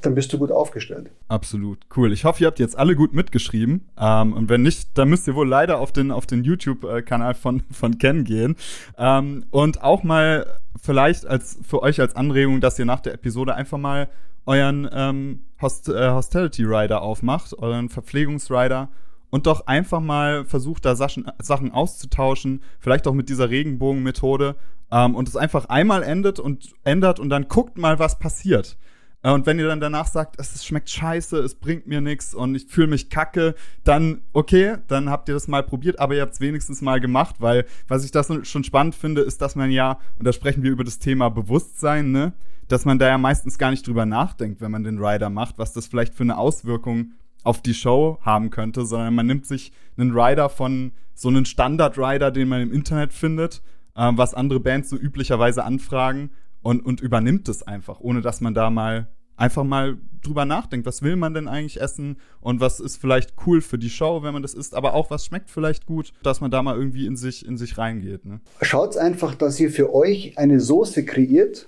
dann bist du gut aufgestellt. Absolut, cool. Ich hoffe, ihr habt jetzt alle gut mitgeschrieben. Ähm, und wenn nicht, dann müsst ihr wohl leider auf den, auf den YouTube-Kanal von, von Ken gehen. Ähm, und auch mal vielleicht als für euch als Anregung, dass ihr nach der Episode einfach mal euren ähm, Host, äh, Hostility Rider aufmacht, euren Verpflegungsrider und doch einfach mal versucht, da Sachen, Sachen auszutauschen, vielleicht auch mit dieser Regenbogenmethode ähm, und es einfach einmal endet und ändert und dann guckt mal, was passiert. Äh, und wenn ihr dann danach sagt, es schmeckt scheiße, es bringt mir nichts und ich fühle mich kacke, dann okay, dann habt ihr das mal probiert, aber ihr habt es wenigstens mal gemacht, weil was ich das schon spannend finde, ist, dass man ja, und da sprechen wir über das Thema Bewusstsein, ne, dass man da ja meistens gar nicht drüber nachdenkt, wenn man den Rider macht, was das vielleicht für eine Auswirkung auf die Show haben könnte, sondern man nimmt sich einen Rider von so einen Standard-Rider, den man im Internet findet, äh, was andere Bands so üblicherweise anfragen und, und übernimmt es einfach, ohne dass man da mal einfach mal drüber nachdenkt, was will man denn eigentlich essen und was ist vielleicht cool für die Show, wenn man das isst, aber auch was schmeckt vielleicht gut, dass man da mal irgendwie in sich, in sich reingeht. Ne? Schaut einfach, dass ihr für euch eine Soße kreiert,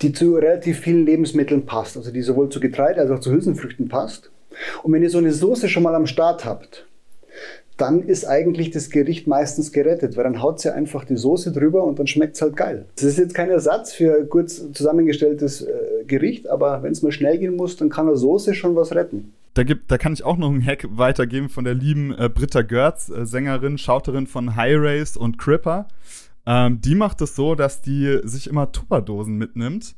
die zu relativ vielen Lebensmitteln passt, also die sowohl zu Getreide als auch zu Hülsenfrüchten passt. Und wenn ihr so eine Soße schon mal am Start habt, dann ist eigentlich das Gericht meistens gerettet, weil dann haut sie einfach die Soße drüber und dann schmeckt es halt geil. Das ist jetzt kein Ersatz für ein kurz zusammengestelltes äh, Gericht, aber wenn es mal schnell gehen muss, dann kann eine Soße schon was retten. Da, gibt, da kann ich auch noch einen Hack weitergeben von der lieben äh, Britta Görz, äh, Sängerin, Schauterin von High Race und Cripper. Ähm, die macht es so, dass die sich immer Tupperdosen mitnimmt.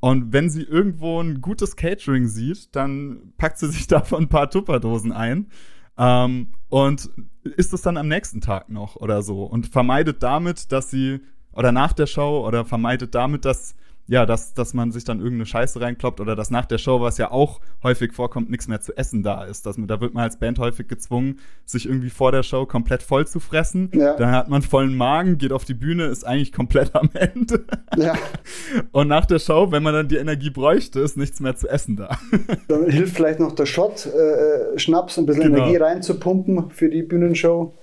Und wenn sie irgendwo ein gutes Catering sieht, dann packt sie sich davon ein paar Tupperdosen ein ähm, und isst es dann am nächsten Tag noch oder so und vermeidet damit, dass sie oder nach der Show oder vermeidet damit, dass ja, dass, dass man sich dann irgendeine Scheiße reinkloppt oder dass nach der Show, was ja auch häufig vorkommt, nichts mehr zu essen da ist. Dass man, da wird man als Band häufig gezwungen, sich irgendwie vor der Show komplett voll zu fressen. Ja. Dann hat man vollen Magen, geht auf die Bühne, ist eigentlich komplett am Ende. Ja. Und nach der Show, wenn man dann die Energie bräuchte, ist nichts mehr zu essen da. Dann hilft vielleicht noch der Shot, äh, Schnaps, ein bisschen genau. Energie reinzupumpen für die Bühnenshow.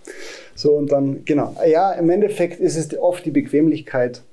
So und dann, genau. Ja, im Endeffekt ist es oft die Bequemlichkeit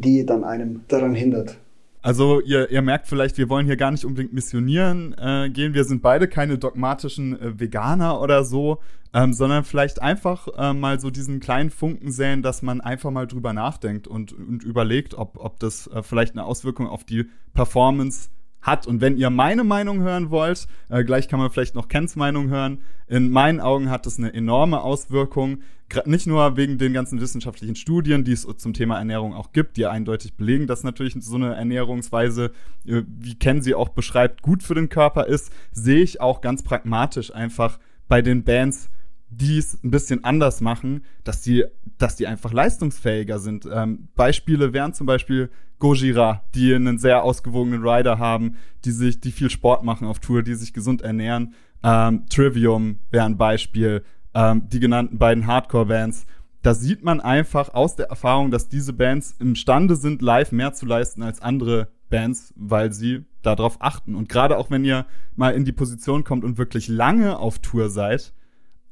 die dann einem daran hindert. Also ihr, ihr merkt vielleicht, wir wollen hier gar nicht unbedingt missionieren äh, gehen. Wir sind beide keine dogmatischen äh, Veganer oder so, ähm, sondern vielleicht einfach äh, mal so diesen kleinen Funken säen, dass man einfach mal drüber nachdenkt und, und überlegt, ob, ob das äh, vielleicht eine Auswirkung auf die Performance hat. Und wenn ihr meine Meinung hören wollt, äh, gleich kann man vielleicht noch Kens Meinung hören. In meinen Augen hat das eine enorme Auswirkung. Nicht nur wegen den ganzen wissenschaftlichen Studien, die es zum Thema Ernährung auch gibt, die eindeutig belegen, dass natürlich so eine Ernährungsweise, äh, wie Ken sie auch beschreibt, gut für den Körper ist, sehe ich auch ganz pragmatisch einfach bei den Bands, die es ein bisschen anders machen, dass die, dass die einfach leistungsfähiger sind. Ähm, Beispiele wären zum Beispiel Gojira, die einen sehr ausgewogenen Rider haben, die sich, die viel Sport machen auf Tour, die sich gesund ernähren. Ähm, Trivium wäre ein Beispiel. Ähm, die genannten beiden Hardcore-Bands. Da sieht man einfach aus der Erfahrung, dass diese Bands imstande sind, live mehr zu leisten als andere Bands, weil sie darauf achten. Und gerade auch wenn ihr mal in die Position kommt und wirklich lange auf Tour seid,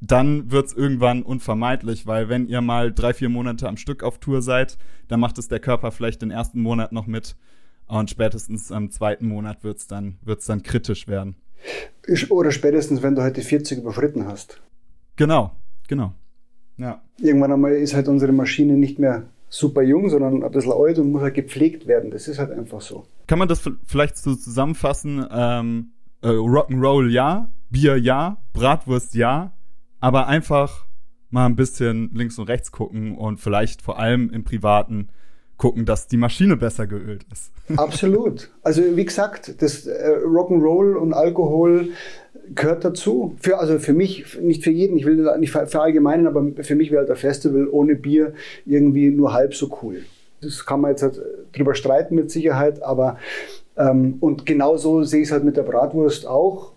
dann wird es irgendwann unvermeidlich, weil wenn ihr mal drei, vier Monate am Stück auf Tour seid, dann macht es der Körper vielleicht den ersten Monat noch mit und spätestens am zweiten Monat wird es dann, wird's dann kritisch werden. Oder spätestens, wenn du heute halt 40 überschritten hast. Genau, genau. Ja. Irgendwann einmal ist halt unsere Maschine nicht mehr super jung, sondern ein bisschen alt und muss halt gepflegt werden. Das ist halt einfach so. Kann man das vielleicht so zusammenfassen? Ähm, äh, Rock'n'Roll ja, Bier ja, Bratwurst ja, aber einfach mal ein bisschen links und rechts gucken und vielleicht vor allem im Privaten gucken, dass die Maschine besser geölt ist. Absolut. Also wie gesagt, das äh, Rock'n'Roll und Alkohol gehört dazu. Für, also für mich, nicht für jeden, ich will nicht verallgemeinern, aber für mich wäre halt ein Festival ohne Bier irgendwie nur halb so cool. Das kann man jetzt halt drüber streiten mit Sicherheit, aber ähm, und genauso sehe ich es halt mit der Bratwurst auch.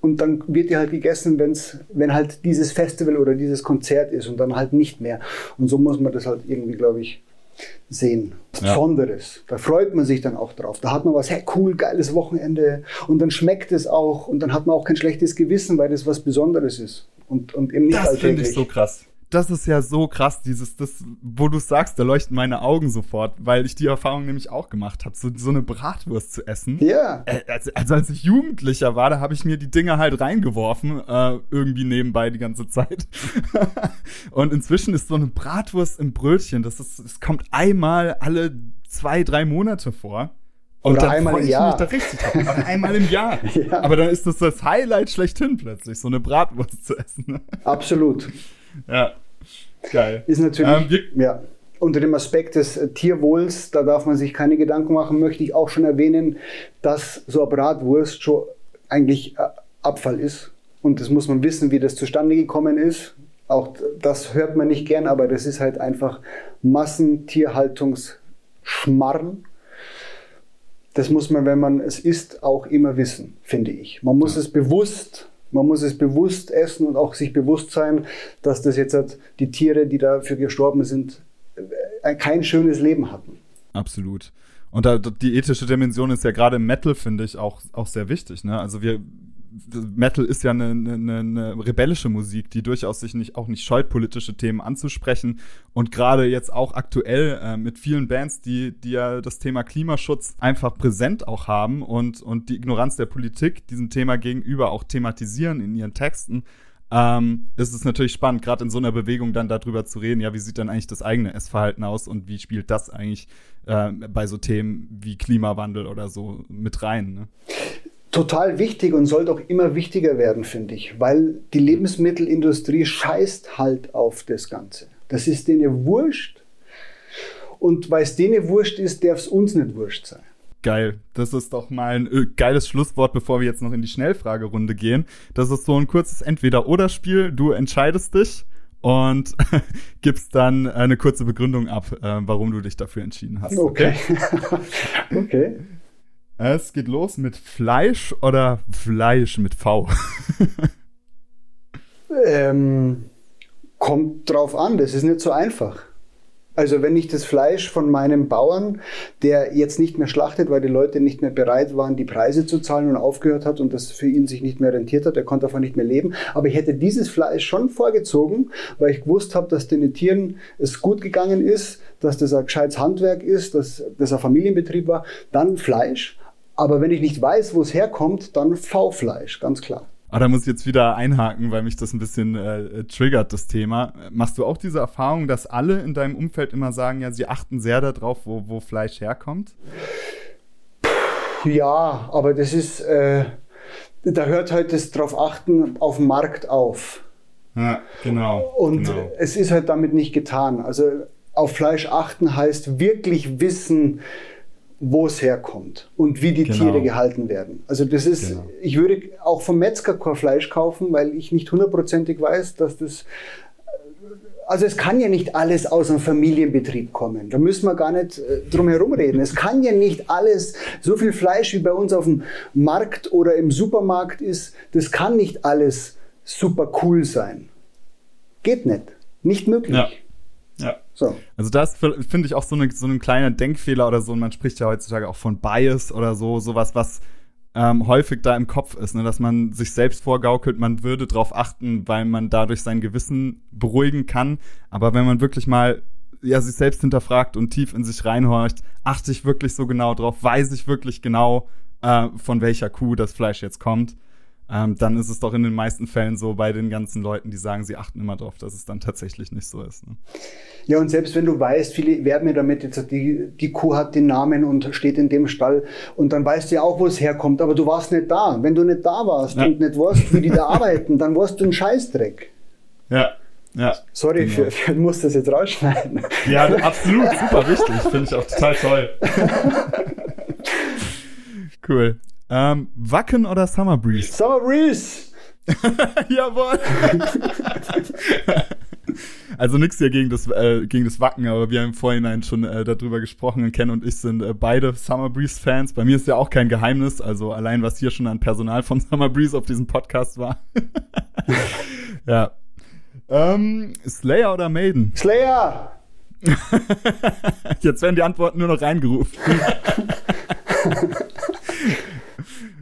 Und dann wird die halt gegessen, wenn's, wenn halt dieses Festival oder dieses Konzert ist und dann halt nicht mehr. Und so muss man das halt irgendwie, glaube ich, sehen. Was ja. Besonderes. Da freut man sich dann auch drauf. Da hat man was, hey, cool, geiles Wochenende. Und dann schmeckt es auch. Und dann hat man auch kein schlechtes Gewissen, weil das was Besonderes ist. Und, und eben nicht Das finde ich so krass das ist ja so krass, dieses, das, wo du sagst, da leuchten meine Augen sofort, weil ich die Erfahrung nämlich auch gemacht habe, so, so eine Bratwurst zu essen. Ja. Äh, also, also, als ich Jugendlicher war, da habe ich mir die Dinger halt reingeworfen, äh, irgendwie nebenbei die ganze Zeit. Und inzwischen ist so eine Bratwurst im Brötchen, das ist, das kommt einmal alle zwei, drei Monate vor. Und Oder einmal im Jahr. Da richtig Oder einmal im Jahr. ja. Aber dann ist das das Highlight schlechthin plötzlich, so eine Bratwurst zu essen. Absolut. Ja, geil. Ist natürlich, ähm, ja. Unter dem Aspekt des Tierwohls, da darf man sich keine Gedanken machen, möchte ich auch schon erwähnen, dass so eine Bratwurst schon eigentlich äh, Abfall ist. Und das muss man wissen, wie das zustande gekommen ist. Auch das hört man nicht gern, aber das ist halt einfach Massentierhaltungsschmarren das muss man, wenn man es isst, auch immer wissen, finde ich. Man muss ja. es bewusst, man muss es bewusst essen und auch sich bewusst sein, dass das jetzt halt die Tiere, die dafür gestorben sind, äh, kein schönes Leben hatten. Absolut. Und da, die ethische Dimension ist ja gerade im Metal, finde ich, auch, auch sehr wichtig. Ne? Also wir, Metal ist ja eine, eine, eine, rebellische Musik, die durchaus sich nicht auch nicht scheut, politische Themen anzusprechen. Und gerade jetzt auch aktuell äh, mit vielen Bands, die, die ja das Thema Klimaschutz einfach präsent auch haben und, und die Ignoranz der Politik diesem Thema gegenüber auch thematisieren in ihren Texten. Ähm, ist es natürlich spannend, gerade in so einer Bewegung dann darüber zu reden, ja, wie sieht dann eigentlich das eigene Essverhalten aus und wie spielt das eigentlich äh, bei so Themen wie Klimawandel oder so mit rein? Ne? Total wichtig und sollte auch immer wichtiger werden, finde ich, weil die Lebensmittelindustrie scheißt halt auf das Ganze. Das ist denen wurscht. Und weil es denen wurscht ist, darf es uns nicht wurscht sein. Geil. Das ist doch mal ein äh, geiles Schlusswort, bevor wir jetzt noch in die Schnellfragerunde gehen. Das ist so ein kurzes Entweder-Oder-Spiel. Du entscheidest dich und gibst dann eine kurze Begründung ab, äh, warum du dich dafür entschieden hast. Okay. Okay. okay. Es geht los mit Fleisch oder Fleisch mit V? ähm, kommt drauf an, das ist nicht so einfach. Also wenn ich das Fleisch von meinem Bauern, der jetzt nicht mehr schlachtet, weil die Leute nicht mehr bereit waren, die Preise zu zahlen und aufgehört hat und das für ihn sich nicht mehr rentiert hat, er konnte davon nicht mehr leben. Aber ich hätte dieses Fleisch schon vorgezogen, weil ich gewusst habe, dass den Tieren es gut gegangen ist, dass das ein gescheites Handwerk ist, dass das ein Familienbetrieb war, dann Fleisch. Aber wenn ich nicht weiß, wo es herkommt, dann V-Fleisch, ganz klar. Aber ah, da muss ich jetzt wieder einhaken, weil mich das ein bisschen äh, triggert, das Thema. Machst du auch diese Erfahrung, dass alle in deinem Umfeld immer sagen, ja, sie achten sehr darauf, wo, wo Fleisch herkommt? Ja, aber das ist, äh, da hört halt das drauf achten auf dem Markt auf. Ja, genau. Und genau. es ist halt damit nicht getan. Also auf Fleisch achten heißt wirklich wissen, wo es herkommt und wie die genau. Tiere gehalten werden. Also das ist, genau. ich würde auch vom Metzger kein Fleisch kaufen, weil ich nicht hundertprozentig weiß, dass das also es kann ja nicht alles aus einem Familienbetrieb kommen. Da müssen wir gar nicht äh, drum herum reden. Es kann ja nicht alles, so viel Fleisch wie bei uns auf dem Markt oder im Supermarkt ist, das kann nicht alles super cool sein. Geht nicht. Nicht möglich. Ja. Ja. So. Also das finde ich auch so, eine, so ein kleiner Denkfehler oder so. Und man spricht ja heutzutage auch von Bias oder so, sowas, was ähm, häufig da im Kopf ist, ne? dass man sich selbst vorgaukelt, man würde darauf achten, weil man dadurch sein Gewissen beruhigen kann. Aber wenn man wirklich mal ja, sich selbst hinterfragt und tief in sich reinhorcht, achte ich wirklich so genau drauf, weiß ich wirklich genau, äh, von welcher Kuh das Fleisch jetzt kommt ähm, dann ist es doch in den meisten Fällen so bei den ganzen Leuten, die sagen, sie achten immer darauf, dass es dann tatsächlich nicht so ist. Ne? Ja, und selbst wenn du weißt, viele werben mir damit, jetzt, die, die Kuh hat den Namen und steht in dem Stall und dann weißt du ja auch, wo es herkommt, aber du warst nicht da. Wenn du nicht da warst ja. und nicht weißt, wie die da arbeiten, dann warst du ein Scheißdreck. Ja, ja. Sorry, genau. für, für, muss das jetzt rausschneiden. Ja, absolut, super wichtig. Finde ich auch total toll. cool. Ähm, Wacken oder Summer Breeze? Summer Breeze! Jawohl! also nichts hier gegen das, äh, gegen das Wacken, aber wir haben im Vorhinein schon äh, darüber gesprochen. Und Ken und ich sind äh, beide Summer Breeze Fans. Bei mir ist ja auch kein Geheimnis, also allein was hier schon an Personal von Summer Breeze auf diesem Podcast war. ja. Ähm, Slayer oder Maiden? Slayer! Jetzt werden die Antworten nur noch reingerufen.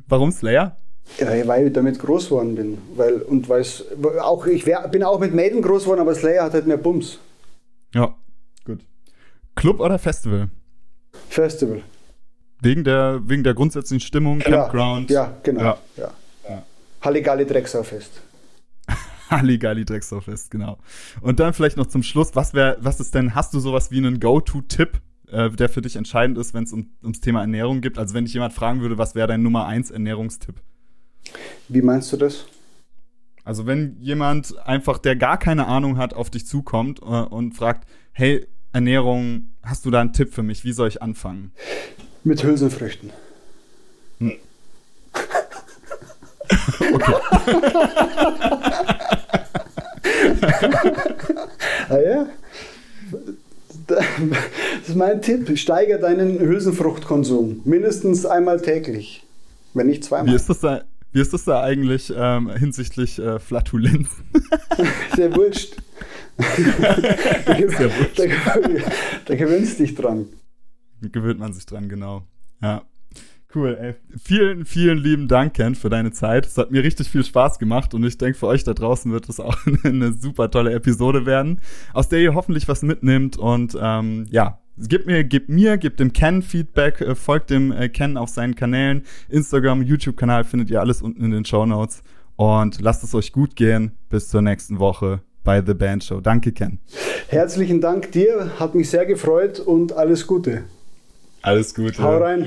Warum Slayer? Ja, weil ich damit groß geworden bin. Weil, und weiß, auch, ich wär, bin auch mit Maiden groß geworden, aber Slayer hat halt mehr Bums. Ja, gut. Club oder Festival? Festival. Wegen der, wegen der grundsätzlichen Stimmung, Klar. Campground. Ja, genau. Ja. Ja. Ja. Halligalli Drecksau-Fest. Halligalli Drecksau-Fest, genau. Und dann vielleicht noch zum Schluss, was wäre, was ist denn, hast du sowas wie einen Go-To-Tipp äh, der für dich entscheidend ist, wenn es um, ums Thema Ernährung geht? Also wenn dich jemand fragen würde, was wäre dein Nummer 1 Ernährungstipp? Wie meinst du das? Also wenn jemand einfach, der gar keine Ahnung hat, auf dich zukommt äh, und fragt, hey, Ernährung, hast du da einen Tipp für mich? Wie soll ich anfangen? Mit Hülsenfrüchten. Hm. okay. ah ja? Das ist mein Tipp. Steiger deinen Hülsenfruchtkonsum. Mindestens einmal täglich. Wenn nicht zweimal. Wie ist das da, wie ist das da eigentlich ähm, hinsichtlich äh, Flatulenz? Sehr wurscht. da, Sehr wurscht. Da, da gewöhnst dich dran. Gewöhnt man sich dran, genau. Ja. Cool, ey. Vielen, vielen lieben Dank, Ken, für deine Zeit. Es hat mir richtig viel Spaß gemacht und ich denke, für euch da draußen wird es auch eine super tolle Episode werden, aus der ihr hoffentlich was mitnimmt und ähm, ja, Gebt mir, gebt mir, gebt dem Ken Feedback, äh, folgt dem äh, Ken auf seinen Kanälen, Instagram, YouTube-Kanal findet ihr alles unten in den Show Notes und lasst es euch gut gehen. Bis zur nächsten Woche bei The Band Show. Danke, Ken. Herzlichen Dank dir, hat mich sehr gefreut und alles Gute. Alles Gute. Hau rein.